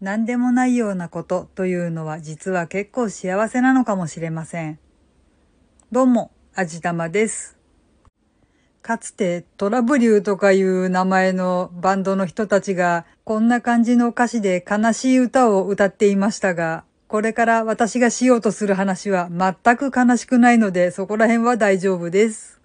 何でもないようなことというのは実は結構幸せなのかもしれません。どうも、あじたまです。かつてトラブリューとかいう名前のバンドの人たちがこんな感じの歌詞で悲しい歌を歌っていましたが、これから私がしようとする話は全く悲しくないのでそこら辺は大丈夫です。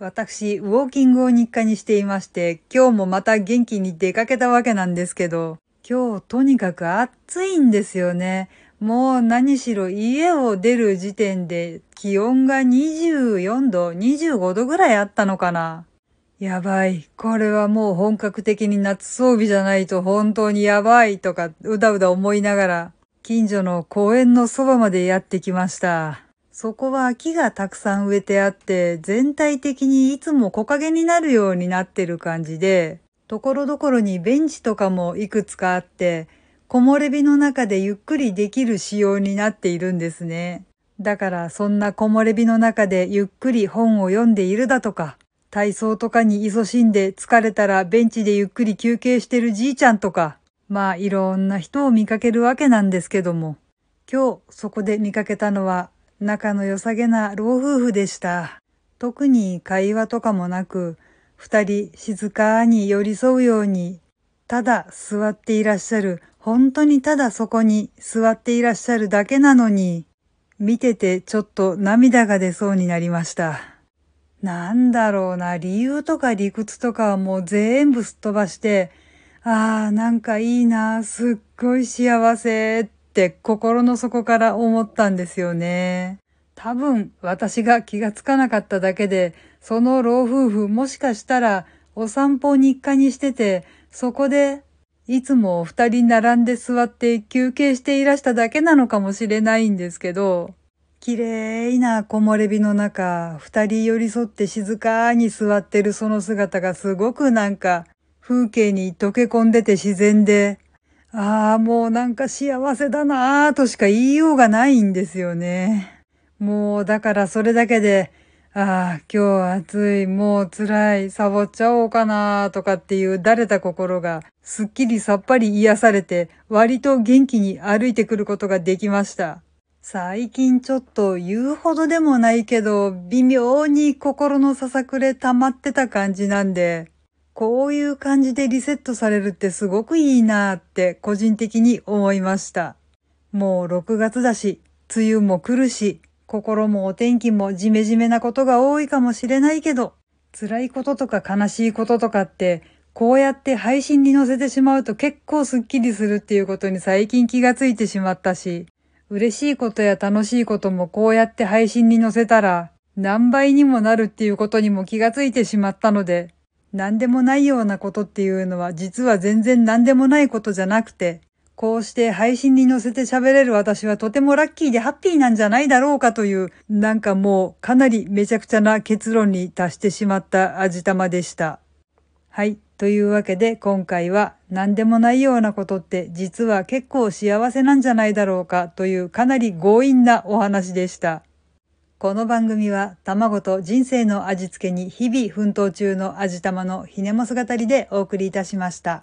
私、ウォーキングを日課にしていまして、今日もまた元気に出かけたわけなんですけど、今日とにかく暑いんですよね。もう何しろ家を出る時点で気温が24度、25度ぐらいあったのかな。やばい。これはもう本格的に夏装備じゃないと本当にやばいとかうだうだ思いながら近所の公園のそばまでやってきました。そこは木がたくさん植えてあって全体的にいつも木陰になるようになってる感じでところどころにベンチとかもいくつかあって、木漏れ日の中でゆっくりできる仕様になっているんですね。だからそんな木漏れ日の中でゆっくり本を読んでいるだとか、体操とかに勤しんで疲れたらベンチでゆっくり休憩してるじいちゃんとか、まあいろんな人を見かけるわけなんですけども、今日そこで見かけたのは仲の良さげな老夫婦でした。特に会話とかもなく、二人静かに寄り添うように、ただ座っていらっしゃる、本当にただそこに座っていらっしゃるだけなのに、見ててちょっと涙が出そうになりました。なんだろうな、理由とか理屈とかはもう全部すっ飛ばして、ああ、なんかいいな、すっごい幸せって心の底から思ったんですよね。多分私が気がつかなかっただけで、その老夫婦もしかしたらお散歩日課にしてて、そこでいつもお二人並んで座って休憩していらしただけなのかもしれないんですけど、綺麗な木漏れ日の中、二人寄り添って静かに座ってるその姿がすごくなんか風景に溶け込んでて自然で、ああ、もうなんか幸せだなぁとしか言いようがないんですよね。もうだからそれだけで、ああ、今日暑い、もう辛い、サボっちゃおうかなとかっていうだれた心がすっきりさっぱり癒されて割と元気に歩いてくることができました。最近ちょっと言うほどでもないけど微妙に心のささくれ溜まってた感じなんで、こういう感じでリセットされるってすごくいいなって個人的に思いました。もう6月だし、梅雨も来るし、心もお天気もジメジメなことが多いかもしれないけど、辛いこととか悲しいこととかって、こうやって配信に載せてしまうと結構スッキリするっていうことに最近気がついてしまったし、嬉しいことや楽しいこともこうやって配信に載せたら、何倍にもなるっていうことにも気がついてしまったので、何でもないようなことっていうのは実は全然何でもないことじゃなくて、こうして配信に載せて喋れる私はとてもラッキーでハッピーなんじゃないだろうかという、なんかもうかなりめちゃくちゃな結論に達してしまった味玉でした。はい。というわけで今回は何でもないようなことって実は結構幸せなんじゃないだろうかというかなり強引なお話でした。この番組は卵と人生の味付けに日々奮闘中の味玉のひねも姿りでお送りいたしました。